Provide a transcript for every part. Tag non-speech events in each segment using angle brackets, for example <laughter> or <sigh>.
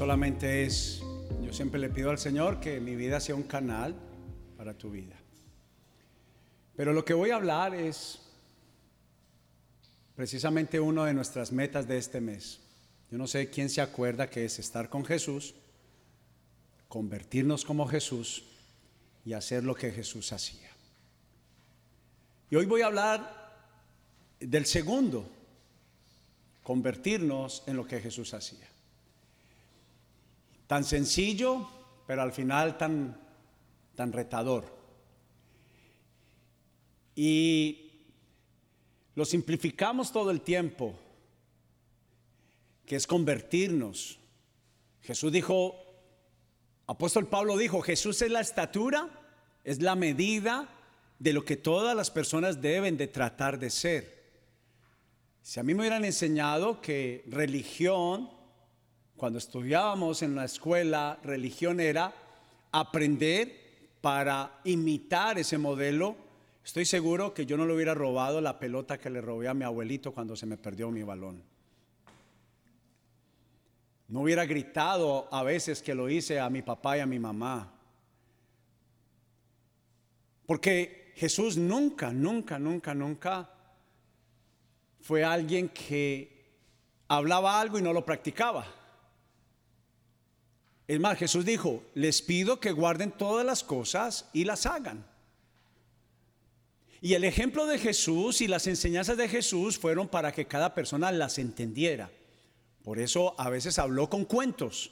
solamente es, yo siempre le pido al Señor que mi vida sea un canal para tu vida. Pero lo que voy a hablar es precisamente una de nuestras metas de este mes. Yo no sé quién se acuerda que es estar con Jesús, convertirnos como Jesús y hacer lo que Jesús hacía. Y hoy voy a hablar del segundo, convertirnos en lo que Jesús hacía. Tan sencillo, pero al final tan, tan retador. Y lo simplificamos todo el tiempo, que es convertirnos. Jesús dijo, apóstol Pablo dijo, Jesús es la estatura, es la medida de lo que todas las personas deben de tratar de ser. Si a mí me hubieran enseñado que religión, cuando estudiábamos en la escuela, religión era aprender para imitar ese modelo, Estoy seguro que yo no le hubiera robado la pelota que le robé a mi abuelito cuando se me perdió mi balón. No hubiera gritado a veces que lo hice a mi papá y a mi mamá. Porque Jesús nunca, nunca, nunca, nunca fue alguien que hablaba algo y no lo practicaba. Es más, Jesús dijo, les pido que guarden todas las cosas y las hagan. Y el ejemplo de Jesús y las enseñanzas de Jesús fueron para que cada persona las entendiera. Por eso a veces habló con cuentos,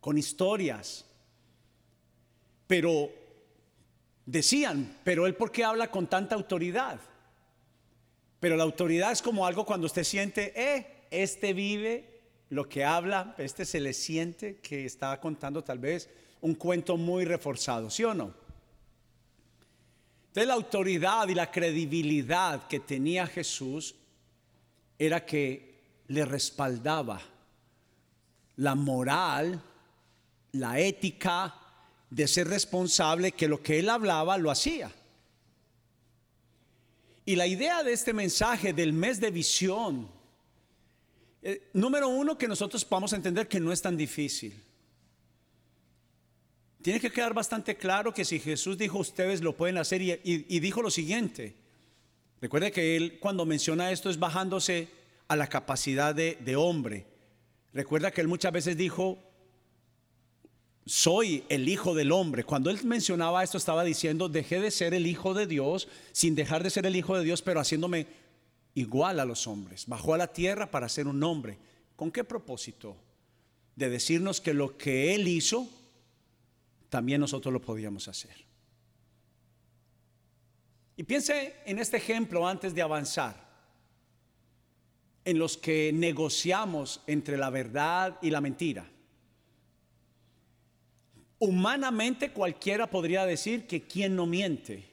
con historias. Pero decían, pero él por qué habla con tanta autoridad? Pero la autoridad es como algo cuando usted siente, eh, este vive lo que habla, este se le siente que está contando tal vez un cuento muy reforzado, ¿sí o no? Entonces la autoridad y la credibilidad que tenía Jesús era que le respaldaba la moral, la ética de ser responsable, que lo que él hablaba lo hacía. Y la idea de este mensaje del mes de visión, eh, número uno, que nosotros podamos entender que no es tan difícil. Tiene que quedar bastante claro que si Jesús dijo ustedes lo pueden hacer y, dijo lo siguiente, recuerde que él cuando menciona esto es bajándose a la capacidad de hombre. Recuerda que él muchas veces dijo, soy el hijo del hombre. Cuando él mencionaba esto estaba diciendo, dejé de ser el hijo de Dios sin dejar de ser el hijo de Dios, pero haciéndome igual a los hombres. Bajó a la tierra para ser un hombre. ¿Con qué propósito? De decirnos que lo que él hizo también nosotros lo podíamos hacer. Y piense en este ejemplo antes de avanzar, en los que negociamos entre la verdad y la mentira. Humanamente cualquiera podría decir que quien no miente,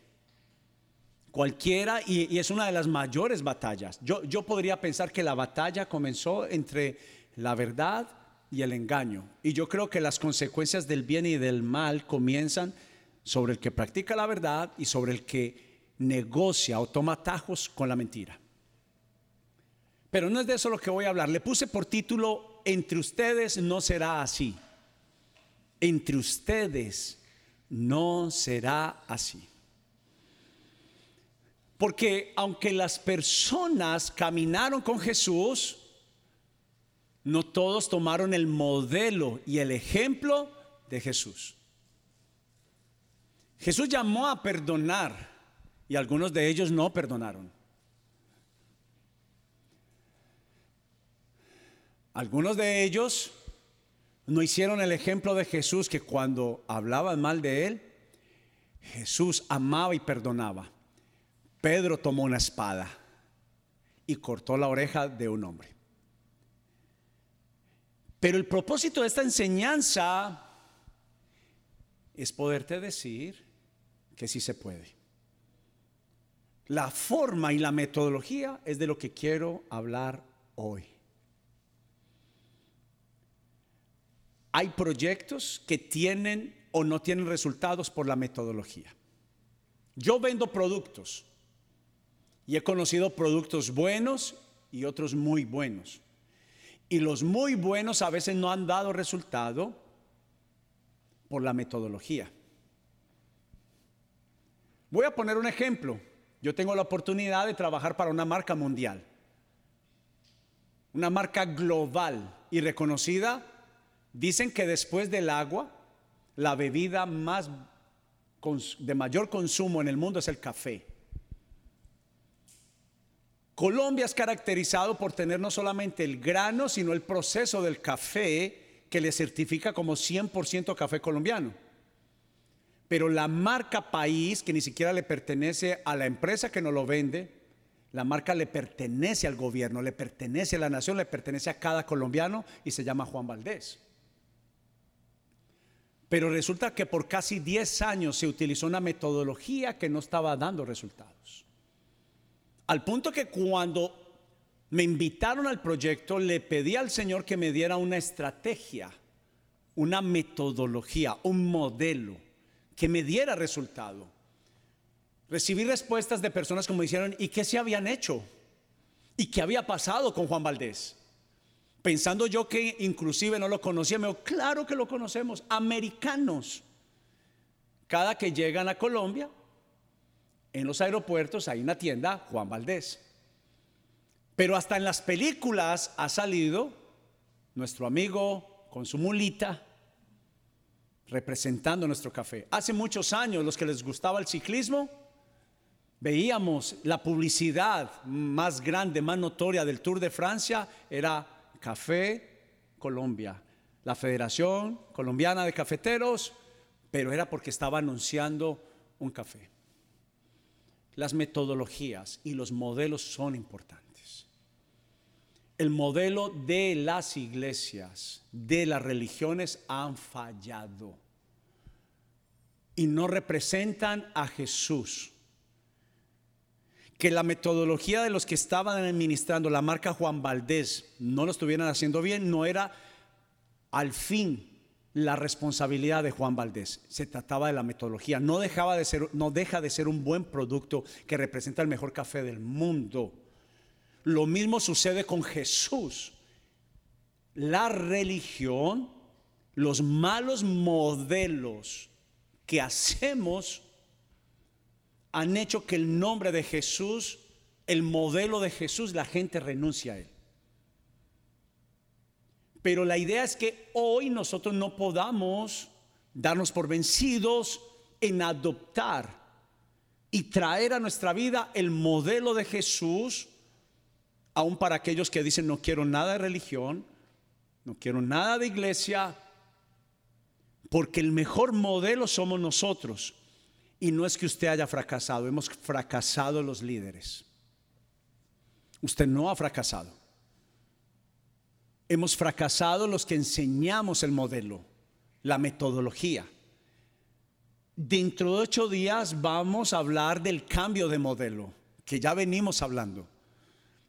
cualquiera, y, es una de las mayores batallas. Yo, yo podría pensar que la batalla comenzó entre la verdad y el engaño. Y yo creo que las consecuencias del bien y del mal comienzan sobre el que practica la verdad y sobre el que negocia o toma atajos con la mentira. Pero no es de eso lo que voy a hablar. Le puse por título, entre ustedes no será así. Entre ustedes no será así. Porque aunque las personas caminaron con Jesús, no todos tomaron el modelo y el ejemplo de Jesús. Jesús llamó a perdonar y algunos de ellos no perdonaron. Algunos de ellos no hicieron el ejemplo de Jesús que cuando hablaban mal de él, Jesús amaba y perdonaba. Pedro tomó una espada y cortó la oreja de un hombre. Pero el propósito de esta enseñanza es poderte decir que sí se puede. La forma y la metodología es de lo que quiero hablar hoy. Hay proyectos que tienen o no tienen resultados por la metodología. Yo vendo productos y he conocido productos buenos y otros muy buenos. Y los muy buenos a veces no han dado resultado por la metodología. Voy a poner un ejemplo. Yo tengo la oportunidad de trabajar para una marca mundial, una marca global y reconocida. Dicen que después del agua, la bebida más de mayor consumo en el mundo es el café. Colombia es caracterizado por tener no solamente el grano, sino el proceso del café que le certifica como 100% café colombiano. Pero la marca país, que ni siquiera le pertenece a la empresa que nos lo vende, la marca le pertenece al gobierno, le pertenece a la nación, le pertenece a cada colombiano y se llama Juan Valdés. Pero resulta que por casi 10 años se utilizó una metodología que no estaba dando resultados. Al punto que cuando me invitaron al proyecto, le pedí al Señor que me diera una estrategia, una metodología, un modelo, que me diera resultado. Recibí respuestas de personas como dijeron, ¿y qué se habían hecho? ¿Y qué había pasado con Juan Valdés? Pensando yo que inclusive no lo conocía, me dijo, claro que lo conocemos, americanos. Cada que llegan a Colombia, en los aeropuertos hay una tienda Juan Valdés. Pero hasta en las películas ha salido nuestro amigo con su mulita representando nuestro café. Hace muchos años los que les gustaba el ciclismo, veíamos la publicidad más grande, más notoria del Tour de Francia, era Café Colombia, la Federación Colombiana de Cafeteros, pero era porque estaba anunciando un café las metodologías y los modelos son importantes. El modelo de las iglesias, de las religiones han fallado y no representan a Jesús. Que la metodología de los que estaban administrando la marca Juan Valdés no lo estuvieran haciendo bien, no era al fin la responsabilidad de Juan Valdés. Se trataba de la metodología. No, dejaba de ser, no deja de ser un buen producto que representa el mejor café del mundo. Lo mismo sucede con Jesús. La religión, los malos modelos que hacemos han hecho que el nombre de Jesús, el modelo de Jesús, la gente renuncia a él. Pero la idea es que hoy nosotros no podamos darnos por vencidos en adoptar y traer a nuestra vida el modelo de Jesús, aún para aquellos que dicen no quiero nada de religión, no quiero nada de iglesia, porque el mejor modelo somos nosotros. Y no es que usted haya fracasado, hemos fracasado los líderes. Usted no ha fracasado. Hemos fracasado los que enseñamos el modelo, la metodología. Dentro de ocho días vamos a hablar del cambio de modelo, que ya venimos hablando.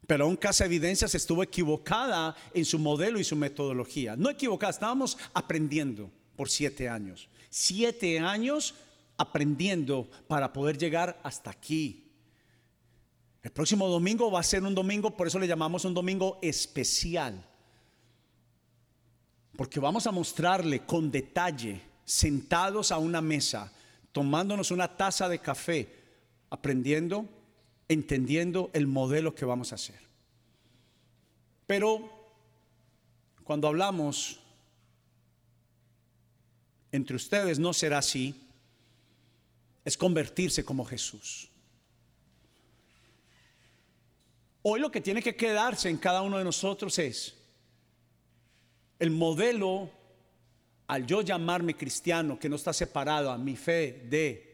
Pero aún Casa Evidencias estuvo equivocada en su modelo y su metodología. No equivocada, estábamos aprendiendo por siete años. Siete años aprendiendo para poder llegar hasta aquí. El próximo domingo va a ser un domingo, por eso le llamamos un domingo especial porque vamos a mostrarle con detalle, sentados a una mesa, tomándonos una taza de café, aprendiendo, entendiendo el modelo que vamos a hacer. Pero cuando hablamos entre ustedes no será así, es convertirse como Jesús. Hoy lo que tiene que quedarse en cada uno de nosotros es el modelo, al yo llamarme cristiano, que no está separado a mi fe de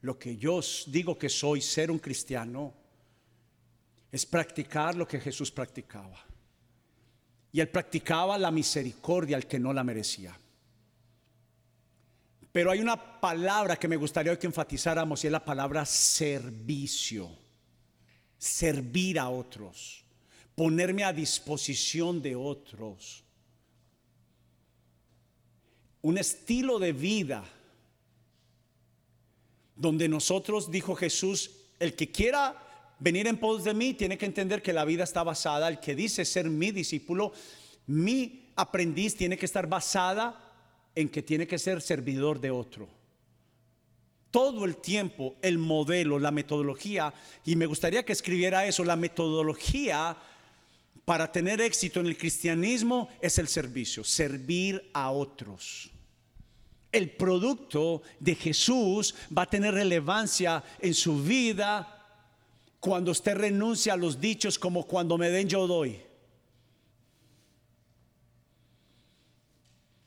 lo que yo digo que soy, ser un cristiano, es practicar lo que Jesús practicaba. Y él practicaba la misericordia al que no la merecía. Pero hay una palabra que me gustaría que enfatizáramos y es la palabra servicio. Servir a otros. Ponerme a disposición de otros un estilo de vida donde nosotros, dijo Jesús, el que quiera venir en pos de mí, tiene que entender que la vida está basada, el que dice ser mi discípulo, mi aprendiz tiene que estar basada en que tiene que ser servidor de otro. Todo el tiempo el modelo, la metodología, y me gustaría que escribiera eso, la metodología para tener éxito en el cristianismo es el servicio, servir a otros. El producto de Jesús va a tener relevancia en su vida cuando usted renuncia a los dichos como cuando me den yo doy.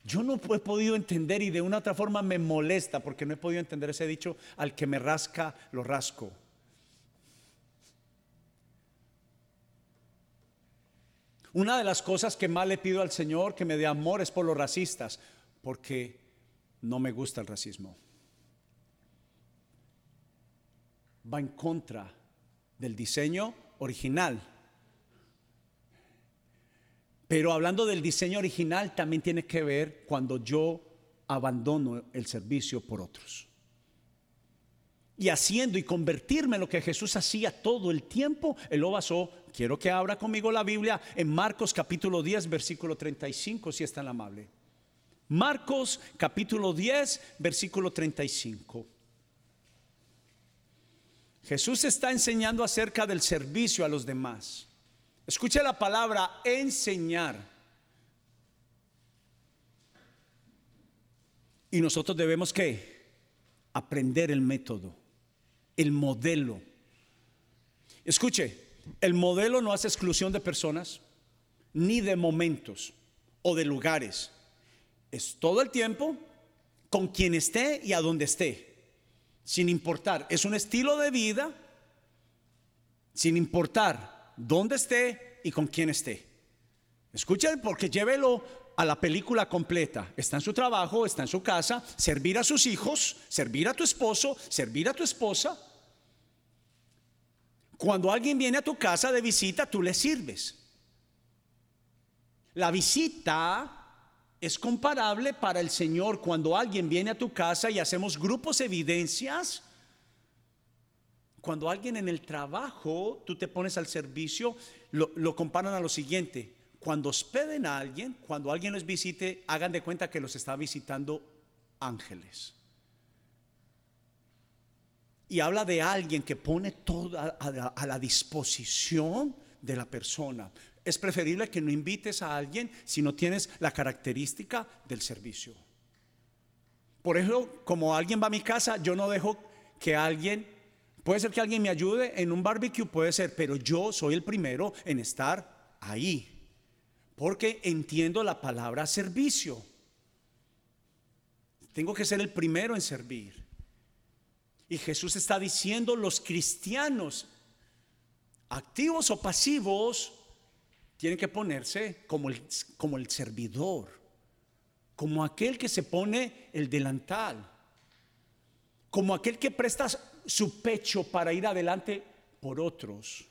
Yo no he podido entender y de una otra forma me molesta porque no he podido entender ese dicho, al que me rasca, lo rasco. Una de las cosas que más le pido al Señor que me dé amor es por los racistas, porque no me gusta el racismo. Va en contra del diseño original pero hablando del diseño original, también tiene que ver cuando yo abandono el servicio por otros. Y haciendo y convertirme en lo que Jesús hacía todo el tiempo, él lo basó. Quiero que abra conmigo la Biblia en Marcos capítulo 10, versículo 35, si es tan amable. Marcos capítulo 10, versículo 35. Jesús está enseñando acerca del servicio a los demás. Escuche la palabra enseñar. Y nosotros debemos que aprender el método, el modelo. Escuche, el modelo no hace exclusión de personas, ni de momentos o de lugares. Es todo el tiempo con quien esté y a donde esté, sin importar. Es un estilo de vida, sin importar dónde esté y con quién esté. Escuchen, porque llévelo a la película completa. Está en su trabajo, está en su casa, servir a sus hijos, servir a tu esposo, servir a tu esposa. Cuando alguien viene a tu casa de visita, tú le sirves. La visita es comparable para el Señor cuando alguien viene a tu casa y hacemos grupos evidencias cuando alguien en el trabajo, tú te pones al servicio, lo, comparan a lo siguiente. Cuando hospeden a alguien, cuando alguien los visite, hagan de cuenta que los está visitando ángeles. Y habla de alguien que pone todo a la disposición de la persona. Es preferible que no invites a alguien si no tienes la característica del servicio. Por ejemplo, como alguien va a mi casa, yo no dejo que alguien Puede ser que alguien me ayude en un barbecue, puede ser, pero yo soy el primero en estar ahí. Porque entiendo la palabra servicio. Tengo que ser el primero en servir. Y Jesús está diciendo, los cristianos, activos o pasivos, tienen que ponerse como el, como el servidor, como aquel que se pone el delantal, como aquel que presta su pecho para ir adelante por otros.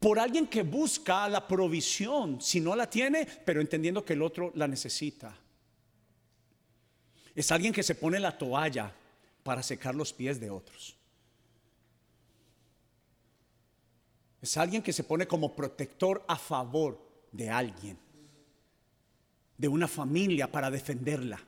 Por alguien que busca la provisión, si no la tiene, pero entendiendo que el otro la necesita. Es alguien que se pone la toalla para secar los pies de otros. Es alguien que se pone como protector a favor de alguien, de una familia para defenderla.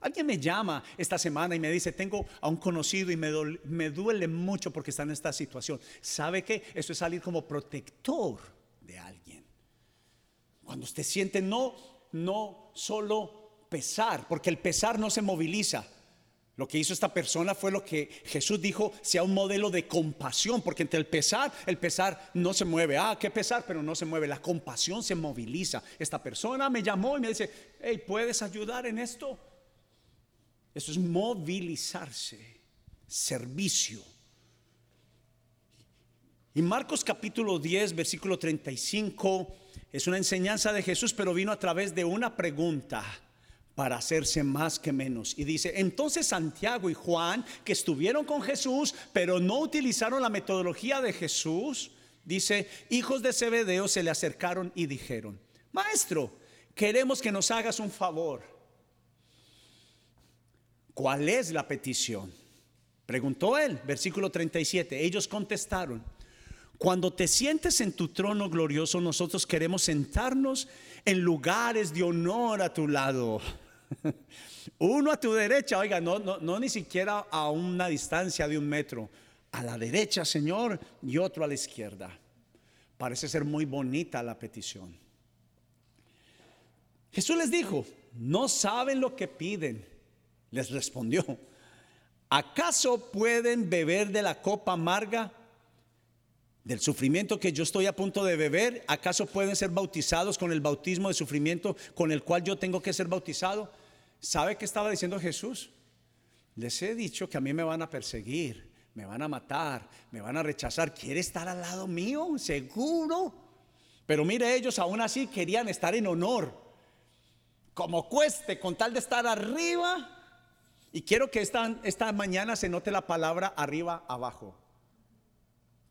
Alguien me llama esta semana y me dice, tengo a un conocido y me duele, mucho porque está en esta situación. ¿Sabe qué? Eso es salir como protector de alguien. Cuando usted siente no, no solo pesar, porque el pesar no se moviliza. Lo que hizo esta persona fue lo que Jesús dijo sea un modelo de compasión, porque entre el pesar, el pesar no se mueve. Ah, qué pesar, pero no se mueve. La compasión se moviliza. Esta persona me llamó y me dice, hey, ¿puedes ayudar en esto? Eso es movilizarse, servicio. Y Marcos capítulo 10, versículo 35, es una enseñanza de Jesús, pero vino a través de una pregunta para hacerse más que menos. Y dice, entonces Santiago y Juan, que estuvieron con Jesús, pero no utilizaron la metodología de Jesús, dice, hijos de Zebedeo se le acercaron y dijeron, Maestro, queremos que nos hagas un favor. ¿Cuál es la petición? Preguntó él, versículo 37. Ellos contestaron, cuando te sientes en tu trono glorioso, nosotros queremos sentarnos en lugares de honor a tu lado. <laughs> Uno a tu derecha, oiga, no, no, no ni siquiera a una distancia de un metro. A la derecha, Señor, y otro a la izquierda. Parece ser muy bonita la petición. Jesús les dijo, no saben lo que piden. Les respondió, ¿acaso pueden beber de la copa amarga del sufrimiento que yo estoy a punto de beber? ¿Acaso pueden ser bautizados con el bautismo de sufrimiento con el cual yo tengo que ser bautizado? ¿Sabe qué estaba diciendo Jesús? Les he dicho que a mí me van a perseguir, me van a matar, me van a rechazar. ¿Quiere estar al lado mío? Seguro. Pero mire, ellos aún así querían estar en honor. Como cueste, con tal de estar arriba. Y quiero que esta, esta mañana se note la palabra arriba, abajo.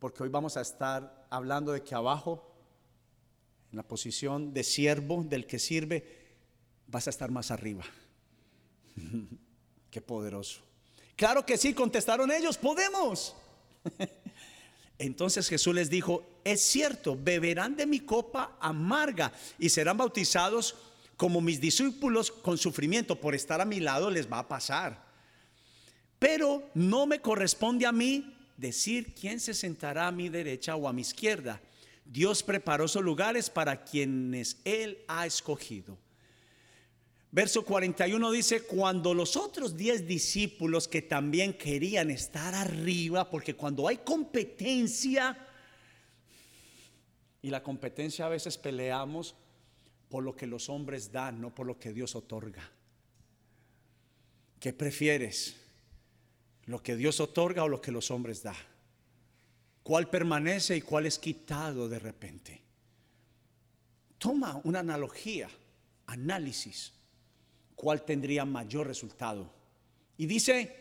Porque hoy vamos a estar hablando de que abajo, en la posición de siervo, del que sirve, vas a estar más arriba. <laughs> Qué poderoso. Claro que sí, contestaron ellos, podemos. <laughs> Entonces Jesús les dijo, es cierto, beberán de mi copa amarga y serán bautizados como mis discípulos con sufrimiento por estar a mi lado les va a pasar. Pero no me corresponde a mí decir quién se sentará a mi derecha o a mi izquierda. Dios preparó esos lugares para quienes Él ha escogido. Verso 41 dice, cuando los otros diez discípulos que también querían estar arriba, porque cuando hay competencia, y la competencia a veces peleamos por lo que los hombres dan, no por lo que Dios otorga. ¿Qué prefieres? ¿Lo que Dios otorga o lo que los hombres da? ¿Cuál permanece y cuál es quitado de repente? Toma una analogía, análisis cuál tendría mayor resultado. Y dice,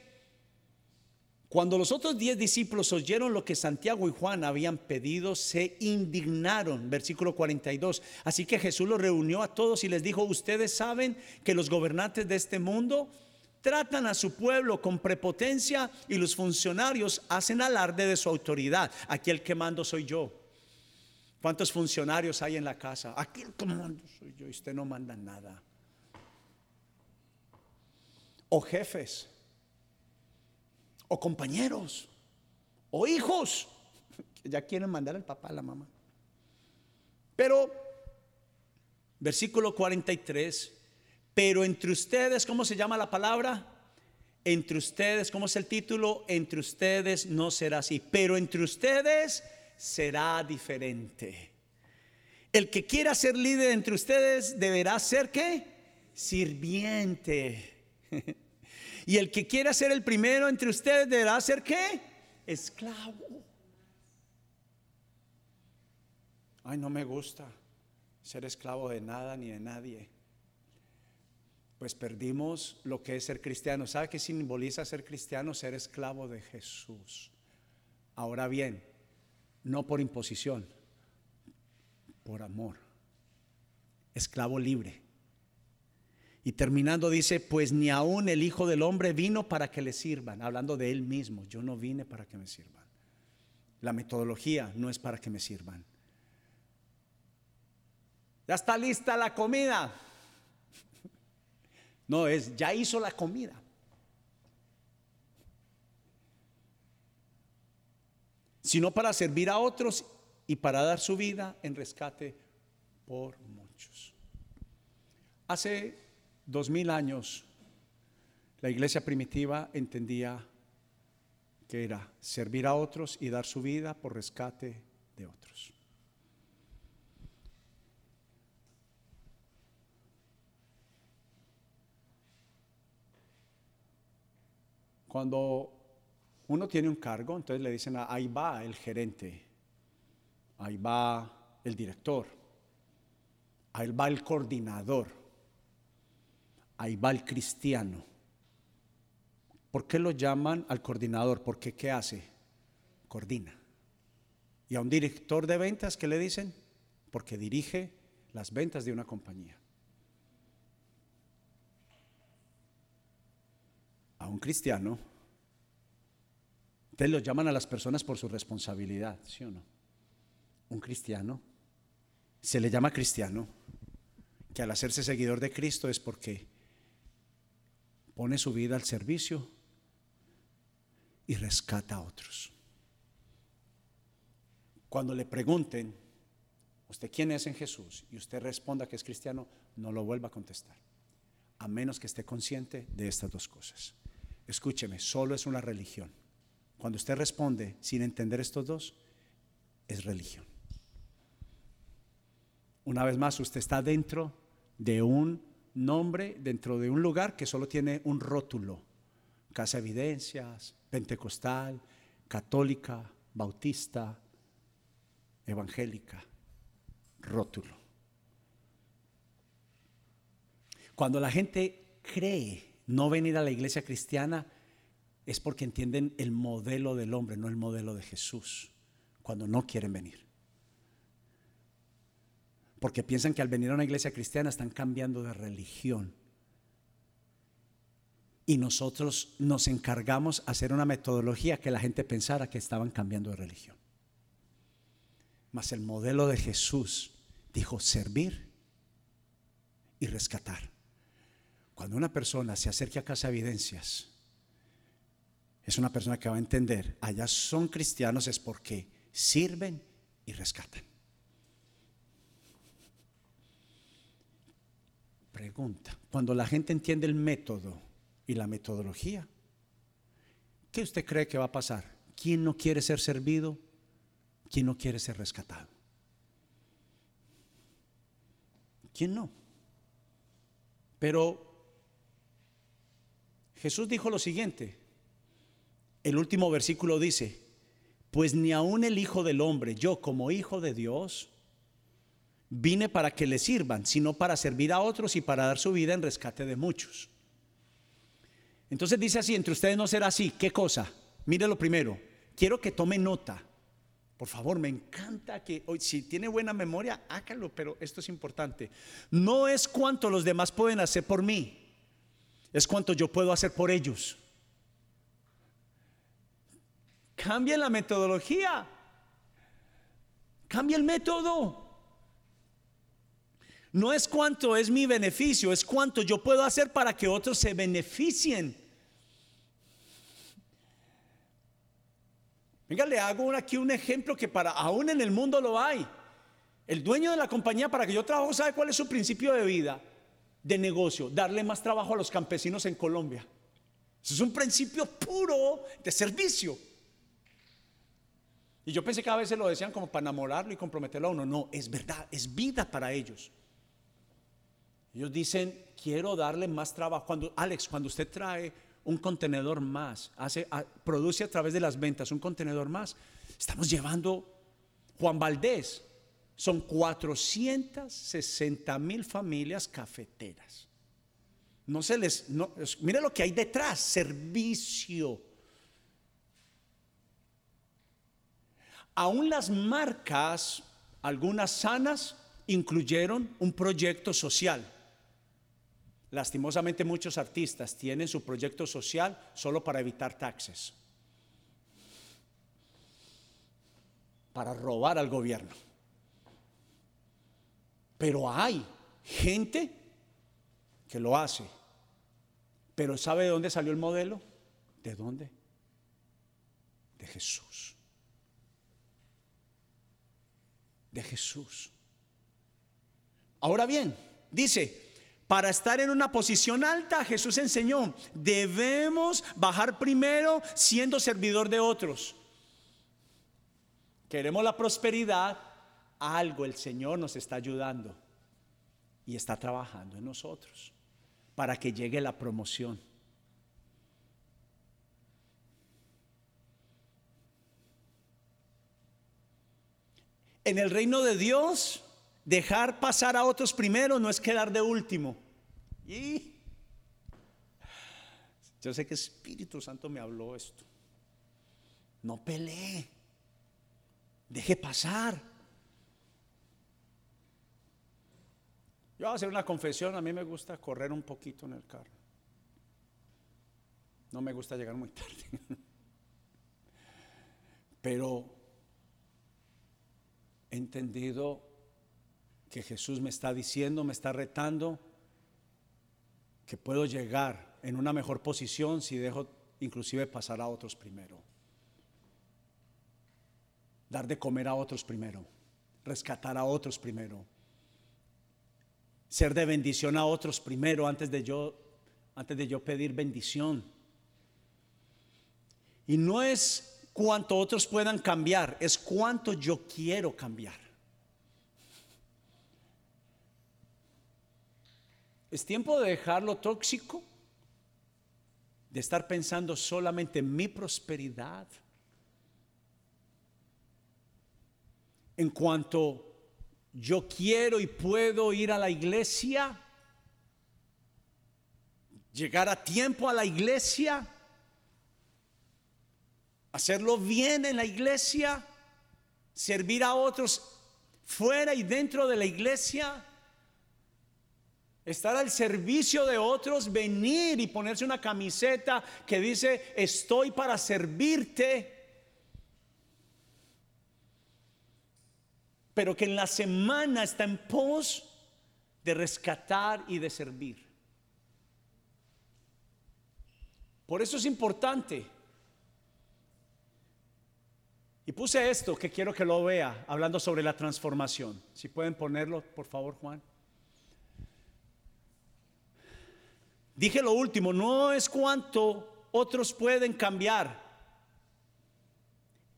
cuando los otros diez discípulos oyeron lo que Santiago y Juan habían pedido, se indignaron. Versículo 42. Así que Jesús los reunió a todos y les dijo, ustedes saben que los gobernantes de este mundo tratan a su pueblo con prepotencia y los funcionarios hacen alarde de su autoridad. Aquí el que mando soy yo. ¿Cuántos funcionarios hay en la casa? Aquí el que mando soy yo y usted no manda nada o jefes, o compañeros, o hijos, <laughs> ya quieren mandar al papá a la mamá. Pero, versículo 43, pero entre ustedes, ¿cómo se llama la palabra? Entre ustedes, ¿cómo es el título? Entre ustedes no será así, pero entre ustedes será diferente. El que quiera ser líder entre ustedes deberá ser qué? Sirviente. <laughs> Y el que quiera ser el primero entre ustedes deberá ser qué? Esclavo. Ay, no me gusta ser esclavo de nada ni de nadie. Pues perdimos lo que es ser cristiano. ¿Sabe qué simboliza ser cristiano? Ser esclavo de Jesús. Ahora bien, no por imposición, por amor. Esclavo libre. Y terminando dice, pues ni aún el Hijo del Hombre vino para que le sirvan, hablando de él mismo, yo no vine para que me sirvan. La metodología no es para que me sirvan. Ya está lista la comida. No, es, ya hizo la comida. Sino para servir a otros y para dar su vida en rescate por muchos. Hace dos mil años, la iglesia primitiva entendía que era servir a otros y dar su vida por rescate de otros. Cuando uno tiene un cargo, entonces le dicen, ahí va el gerente, ahí va el director, ahí va el coordinador ahí va el cristiano. ¿Por qué lo llaman al coordinador? Porque ¿qué hace? Coordina. Y a un director de ventas, ¿qué le dicen? Porque dirige las ventas de una compañía. Un cristiano Ustedes lo llaman a las personas por su responsabilidad, ¿sí o no? Un cristiano se le llama cristiano que al hacerse seguidor de Cristo es porque pone su vida al servicio y rescata a otros. Cuando le pregunten, ¿usted quién es en Jesús? Y usted responda que es cristiano, no lo vuelva a contestar, a menos que esté consciente de estas dos cosas. Escúcheme, solo es una religión. Cuando usted responde sin entender estos dos, es religión. Una vez más, usted está dentro de un nombre, dentro de un lugar que solo tiene un rótulo. Casa Evidencias, Pentecostal, Católica, Bautista, Evangélica. Rótulo. Cuando la gente cree no venir a la iglesia cristiana, es porque entienden el modelo del hombre, no el modelo de Jesús, cuando no quieren venir porque piensan que al venir a una iglesia cristiana están cambiando de religión. Y nosotros nos encargamos hacer una metodología que la gente pensara que estaban cambiando de religión. Mas el modelo de Jesús dijo servir y rescatar. Cuando una persona se acerque a Casa Evidencias, es una persona que va a entender, allá son cristianos es porque sirven y rescatan. Pregunta, cuando la gente entiende el método y la metodología, ¿qué usted cree que va a pasar? ¿Quién no quiere ser servido? ¿Quién no quiere ser rescatado? ¿Quién no? Pero Jesús dijo lo siguiente, el último versículo dice, pues ni aun el Hijo del Hombre, yo como Hijo de Dios, vine para que le sirvan, sino para servir a otros y para dar su vida en rescate de muchos. Entonces dice así, entre ustedes no será así. ¿Qué cosa? Mire lo primero, quiero que tome nota. Por favor, me encanta que hoy, si tiene buena memoria, hágalo, pero esto es importante. No es cuanto los demás pueden hacer por mí, es cuanto yo puedo hacer por ellos. Cambia la metodología, cambia el método. No es cuánto es mi beneficio, es cuánto yo puedo hacer para que otros se beneficien. Venga, le hago aquí un ejemplo que para aún en el mundo lo hay. El dueño de la compañía para que yo trabajo sabe cuál es su principio de vida, de negocio, darle más trabajo a los campesinos en Colombia. Eso es un principio puro de servicio. Y yo pensé que a veces lo decían como para enamorarlo y comprometerlo a uno. No, es verdad, es vida para ellos. Ellos dicen, quiero darle más trabajo. Cuando, Alex, cuando usted trae un contenedor más, hace, produce a través de las ventas un contenedor más, estamos llevando Juan Valdés. Son 460 mil familias cafeteras. No se les, no, mire lo que hay detrás, servicio. Aún las marcas, algunas sanas, incluyeron un proyecto social. Lastimosamente muchos artistas tienen su proyecto social solo para evitar taxes, para robar al gobierno. Pero hay gente que lo hace. Pero ¿sabe de dónde salió el modelo? ¿De dónde? De Jesús. De Jesús. Ahora bien, dice, para estar en una posición alta, Jesús enseñó, debemos bajar primero siendo servidor de otros. Queremos la prosperidad, algo el Señor nos está ayudando y está trabajando en nosotros para que llegue la promoción. En el reino de Dios, Dejar pasar a otros primero no es quedar de último. Y yo sé que Espíritu Santo me habló esto. No pelee. Deje pasar. Yo voy a hacer una confesión. A mí me gusta correr un poquito en el carro. No me gusta llegar muy <laughs> tarde. Pero he entendido que Jesús me está diciendo, me está retando, que puedo llegar en una mejor posición si dejo inclusive pasar a otros primero. Dar de comer a otros primero, rescatar a otros primero, ser de bendición a otros primero antes de yo antes de yo pedir bendición. Y no es cuánto otros puedan cambiar, es cuánto yo quiero cambiar. Es tiempo de dejar lo tóxico, de estar pensando solamente en mi prosperidad. En cuanto yo quiero y puedo ir a la iglesia, llegar a tiempo a la iglesia, hacerlo bien en la iglesia, servir a otros fuera y dentro de la iglesia, estar al servicio de otros, venir y ponerse una camiseta que dice, estoy para servirte. Pero que en la semana está en pos de rescatar y de servir. Por eso es importante. Y puse esto que quiero que lo vea, hablando sobre la transformación. Si pueden ponerlo, por favor, Juan. Dije lo último, no es cuánto otros pueden cambiar,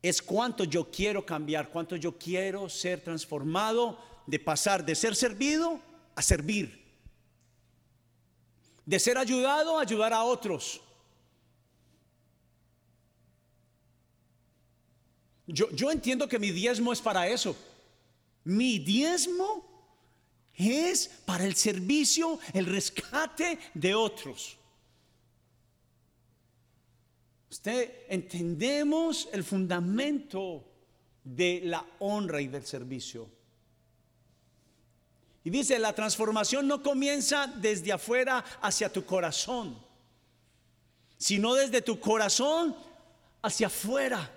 es cuánto yo quiero cambiar, cuánto yo quiero ser transformado, de pasar de ser servido a servir, de ser ayudado a ayudar a otros. Yo, entiendo que mi diezmo es para eso. Mi diezmo es para el servicio, el rescate de otros. Usted entendemos el fundamento de la honra y del servicio. Y dice, la transformación no comienza desde afuera hacia tu corazón, sino desde tu corazón hacia afuera.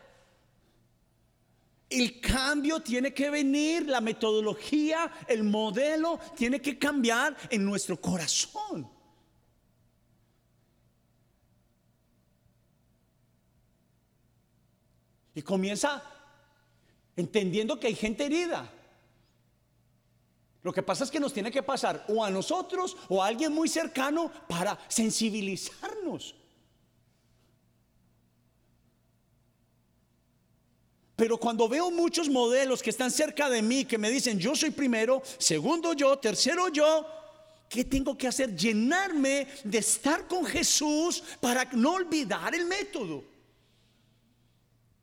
El cambio tiene que venir, la metodología, el modelo tiene que cambiar en nuestro corazón. Y comienza entendiendo que hay gente herida. Lo que pasa es que nos tiene que pasar o a nosotros o a alguien muy cercano para sensibilizarnos. Pero cuando veo muchos modelos que están cerca de mí, que me dicen, yo soy primero, segundo yo, tercero yo, ¿qué tengo que hacer? Llenarme de estar con Jesús para no olvidar el método.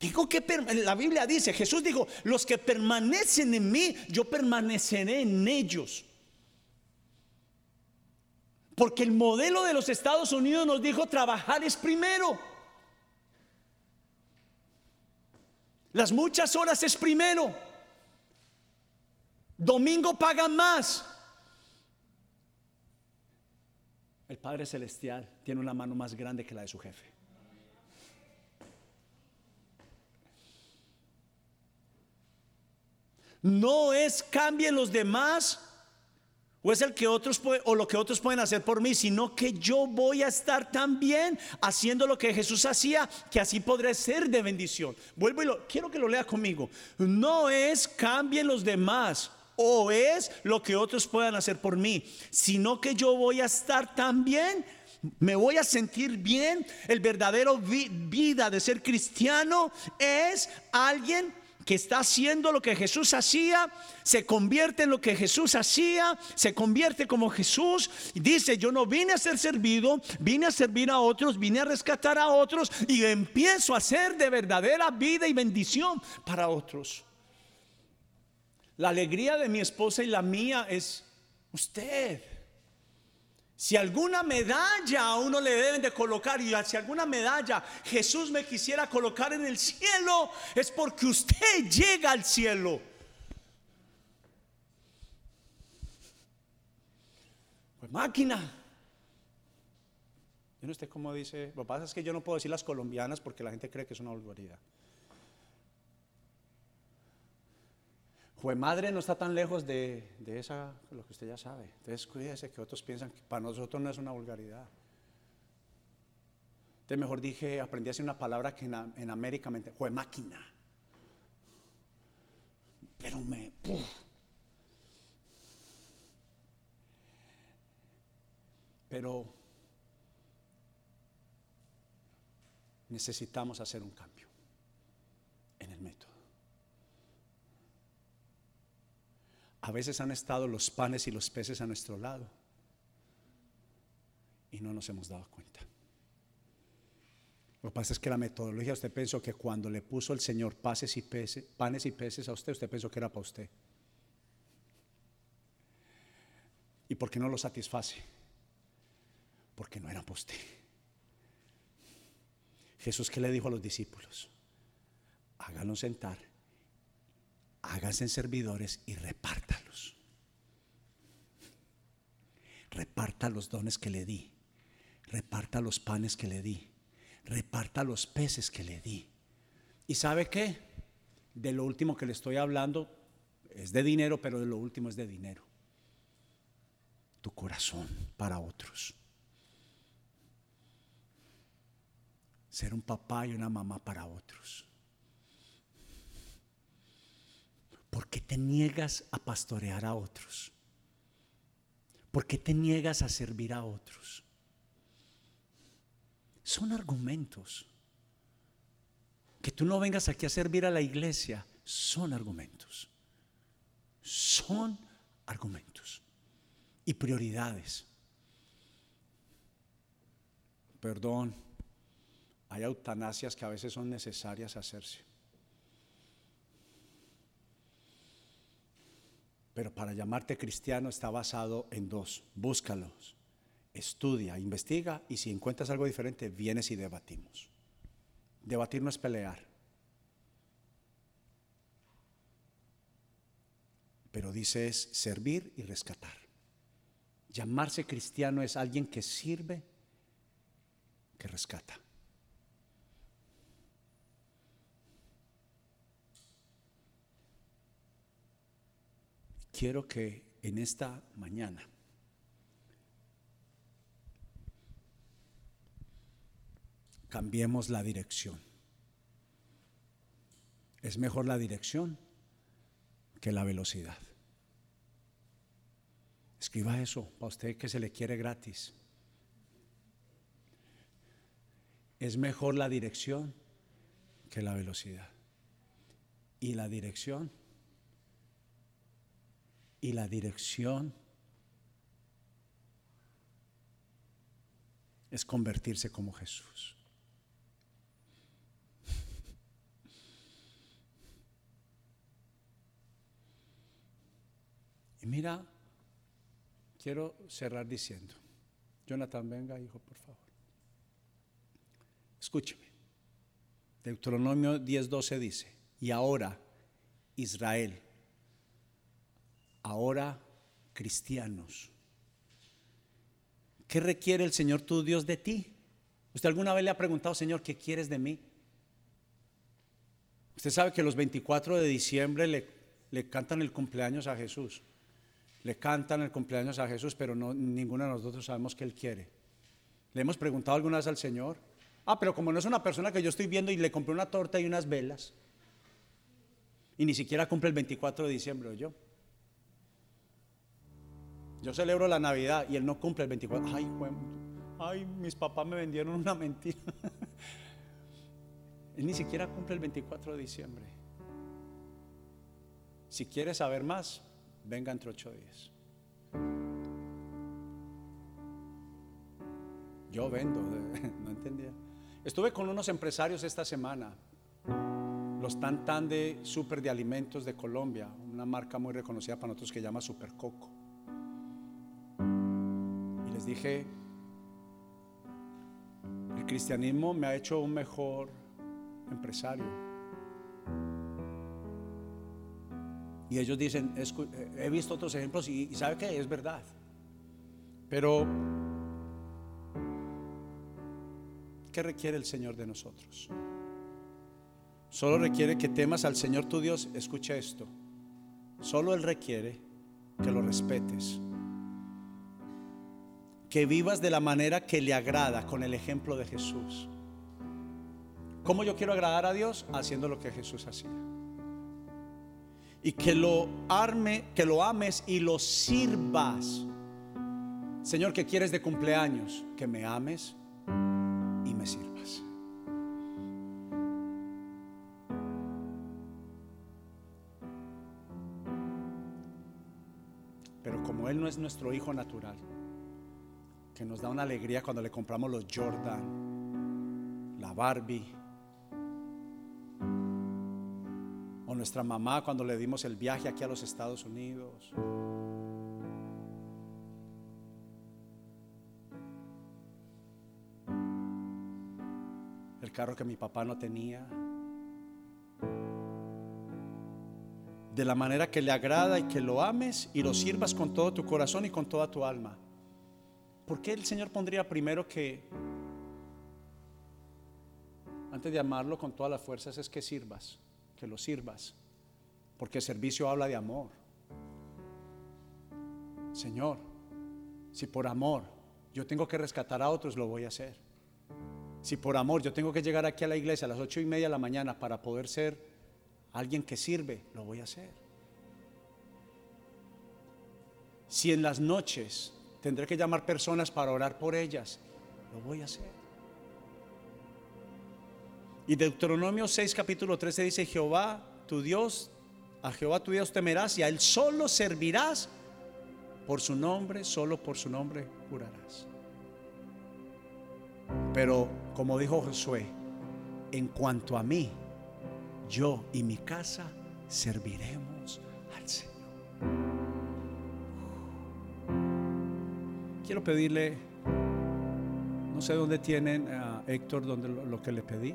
Digo que la Biblia dice, Jesús dijo, los que permanecen en mí, yo permaneceré en ellos. Porque el modelo de los Estados Unidos nos dijo, trabajar es primero. Las muchas horas es primero. Domingo pagan más. El Padre Celestial tiene una mano más grande que la de su jefe. No es cambien los demás o es el que otros o lo que otros pueden hacer por mí, sino que yo voy a estar también haciendo lo que Jesús hacía, que así podré ser de bendición. Vuelvo y lo quiero que lo lea conmigo. No es cambien los demás o es lo que otros puedan hacer por mí, sino que yo voy a estar también me voy a sentir bien. El verdadero vida de ser cristiano es alguien que está haciendo lo que Jesús hacía, se convierte en lo que Jesús hacía, se convierte como Jesús dice, yo no vine a ser servido, vine a servir a otros, vine a rescatar a otros y empiezo a ser de verdadera vida y bendición para otros. La alegría de mi esposa y la mía es usted. Si alguna medalla a uno le deben de colocar y si alguna medalla Jesús me quisiera colocar en el cielo, es porque usted llega al cielo. Pues máquina. Yo no sé cómo dice, lo que pasa es que yo no puedo decir las colombianas porque la gente cree que es una vulgaridad. Fue madre no está tan lejos de, de esa, lo que usted ya sabe. Entonces cuídese que otros piensan que para nosotros no es una vulgaridad. Entonces mejor dije, aprendí a decir una palabra que en, en América me fue máquina. Pero me... Pero necesitamos hacer un cambio en el método. A veces han estado los panes y los peces a nuestro lado y no nos hemos dado cuenta. Lo que pasa es que la metodología, usted pensó que cuando le puso el Señor y peces, panes y peces a usted, usted pensó que era para usted. ¿Y por qué no lo satisface? Porque no era para usted. Jesús que le dijo a los discípulos, háganlos sentar, háganse servidores y repártalos. Reparta los dones que le di, reparta los panes que le di, reparta los peces que le di. ¿Y sabe qué? De lo último que le estoy hablando es de dinero, pero de lo último es de dinero. Tu corazón para otros. ser un papá y una mamá para otros. ¿Por qué te niegas a pastorear a otros? ¿Por qué te niegas a servir a otros? Son argumentos. Que tú no vengas aquí a servir a la iglesia, son argumentos. Son argumentos. Y prioridades. Perdón, hay eutanasias que a veces son necesarias hacerse. Pero para llamarte cristiano está basado en dos. Búscalos, estudia, investiga y si encuentras algo diferente, vienes y debatimos. Debatir no es pelear. Pero dice es servir y rescatar. Llamarse cristiano es alguien que sirve, que rescata. Quiero que en esta mañana cambiemos la dirección. Es mejor la dirección que la velocidad. Escriba eso para usted que se le quiere gratis. Es mejor la dirección que la velocidad. Y la dirección y la dirección es convertirse como Jesús. Y mira, quiero cerrar diciendo, Jonathan, venga, hijo, por favor. Escúcheme. Deuteronomio 10:12 dice, y ahora, Israel, ahora cristianos. ¿Qué requiere el Señor tu Dios de ti? ¿Usted alguna vez le ha preguntado, Señor, ¿qué quieres de mí? Usted sabe que los 24 de diciembre le, cantan el cumpleaños a Jesús. Le cantan el cumpleaños a Jesús, pero no, ninguno de nosotros sabemos qué Él quiere. ¿Le hemos preguntado alguna vez al Señor? Ah, pero como no es una persona que yo estoy viendo y le compré una torta y unas velas, y ni siquiera cumple el 24 de diciembre, yo. Yo celebro la Navidad y él no cumple el 24. Ay, ay, mis papás me vendieron una mentira. <laughs> él ni siquiera cumple el 24 de diciembre. Si quieres saber más, venga entre ocho días. Yo vendo, <laughs> no entendía. Estuve con unos empresarios esta semana, los tan tan de super de alimentos de Colombia, una marca muy reconocida para nosotros que llama Super Coco dije, el cristianismo me ha hecho un mejor empresario. Y ellos dicen, he visto otros ejemplos y, sabe que es verdad. Pero, ¿qué requiere el Señor de nosotros? Solo requiere que temas al Señor tu Dios, escucha esto, Solo Él requiere que lo respetes. Que vivas de la manera que le agrada con el ejemplo de Jesús. ¿Cómo yo quiero agradar a Dios? Haciendo lo que Jesús hacía. Y que lo arme, que lo ames y lo sirvas. Señor, ¿qué quieres de cumpleaños? Que me ames y me sirvas. Pero como Él no es nuestro hijo natural, que nos da una alegría cuando le compramos los Jordan, la Barbie, o nuestra mamá cuando le dimos el viaje aquí a los Estados Unidos. El carro que mi papá no tenía. De la manera que le agrada y que lo ames y lo sirvas con todo tu corazón y con toda tu alma. ¿Por qué el Señor pondría primero que, antes de amarlo con todas las fuerzas, es que sirvas, que lo sirvas? Porque el servicio habla de amor. Señor, si por amor yo tengo que rescatar a otros, lo voy a hacer. Si por amor yo tengo que llegar aquí a la iglesia a las ocho y media de la mañana para poder ser alguien que sirve, lo voy a hacer. Si en las noches tendré que llamar personas para orar por ellas, lo voy a hacer. Y Deuteronomio 6, capítulo 13 dice, Jehová, tu Dios, a Jehová tu Dios temerás y a Él solo servirás por su nombre, solo por su nombre jurarás. Pero como dijo Josué, en cuanto a mí, yo y mi casa serviremos Quiero pedirle, no sé dónde tienen a Héctor, donde lo, lo que le pedí.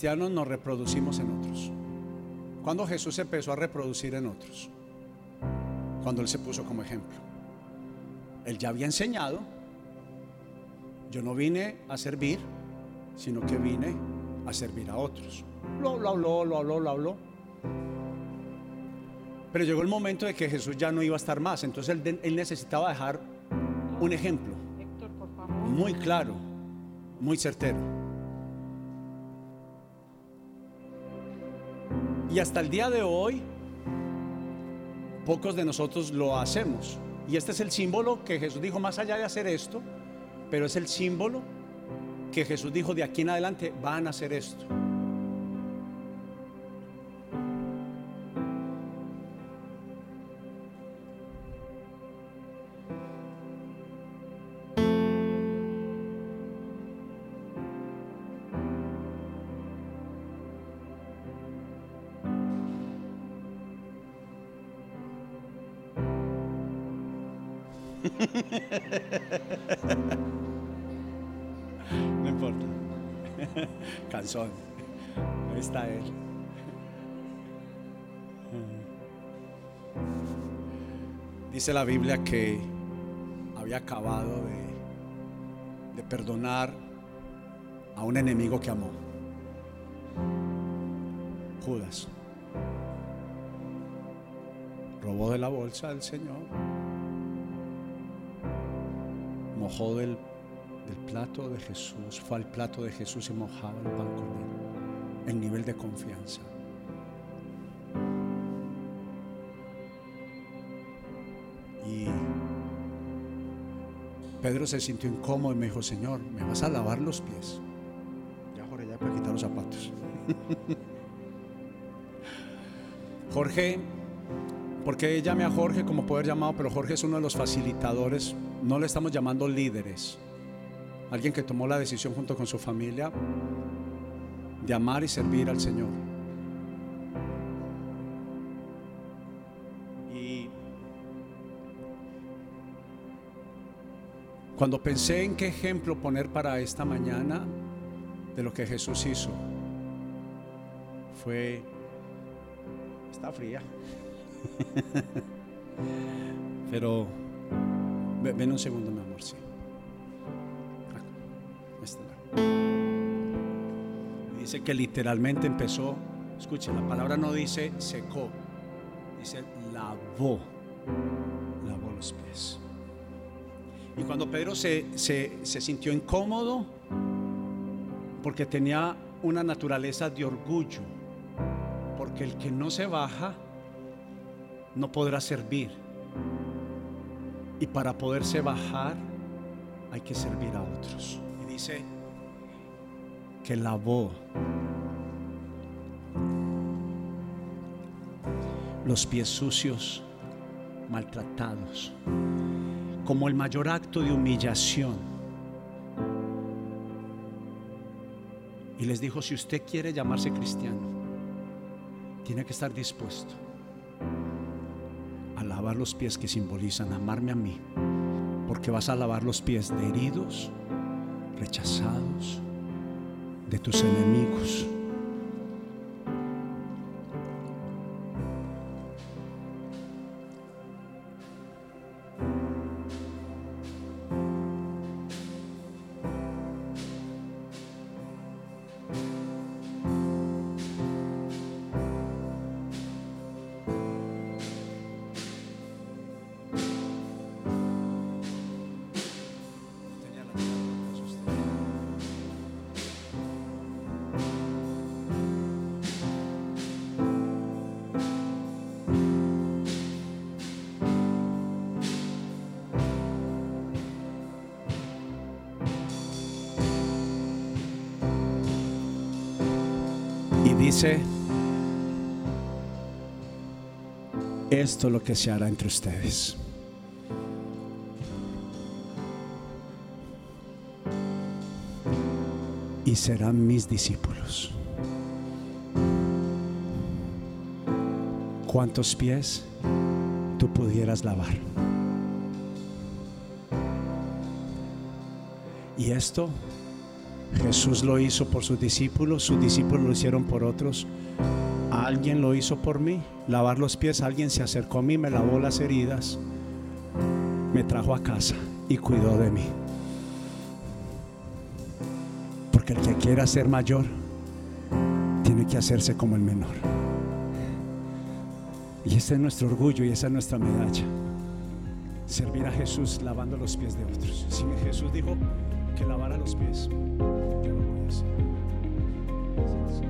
Cristianos nos reproducimos en otros. Cuando Jesús empezó a reproducir en otros, cuando Él se puso como ejemplo, Él ya había enseñado, yo no vine a servir, sino que vine a servir a otros. Lo, lo habló, lo habló, lo habló. Pero llegó el momento de que Jesús ya no iba a estar más, entonces él, él necesitaba dejar un ejemplo muy claro, muy certero. Y hasta el día de hoy, pocos de nosotros lo hacemos. Y este es el símbolo que Jesús dijo, más allá de hacer esto, pero es el símbolo que Jesús dijo, de aquí en adelante van a hacer esto. Ahí está él. Dice la Biblia que había acabado de, de perdonar a un enemigo que amó. Judas. Robó de la bolsa del Señor. Mojó del del plato de Jesús, fue al plato de Jesús y mojaba el pan con él. El nivel de confianza. Y Pedro se sintió incómodo y me dijo, Señor, ¿me vas a lavar los pies? Ya Jorge, ya puede quitar los zapatos. <laughs> Jorge, porque llame a Jorge como poder llamado, pero Jorge es uno de los facilitadores, no le estamos llamando líderes alguien que tomó la decisión junto con su familia de amar y servir al Señor. Y cuando pensé en qué ejemplo poner para esta mañana de lo que Jesús hizo, fue... Está fría. <laughs> Pero ven un segundo, mi amor, sí. Dice que literalmente empezó, escuchen, la palabra no dice secó, dice lavó, lavó los pies. Y cuando Pedro se, se, se sintió incómodo, porque tenía una naturaleza de orgullo, porque el que no se baja no podrá servir. Y para poderse bajar hay que servir a otros. Y dice que lavó los pies sucios, maltratados, como el mayor acto de humillación. Y les dijo, si usted quiere llamarse cristiano, tiene que estar dispuesto a lavar los pies que simbolizan amarme a mí, porque vas a lavar los pies de heridos, rechazados, de tus enemigos. Dice, esto es lo que se hará entre ustedes. Y serán mis discípulos. ¿Cuántos pies tú pudieras lavar? Y esto Jesús lo hizo por sus discípulos, sus discípulos lo hicieron por otros. Alguien lo hizo por mí, lavar los pies, alguien se acercó a mí, me lavó las heridas, me trajo a casa y cuidó de mí. Porque el que quiera ser mayor, tiene que hacerse como el menor. Y ese es nuestro orgullo y esa es nuestra medalla. Servir a Jesús lavando los pies de otros. Jesús dijo que lavara los pies, yo lo voy a hacer.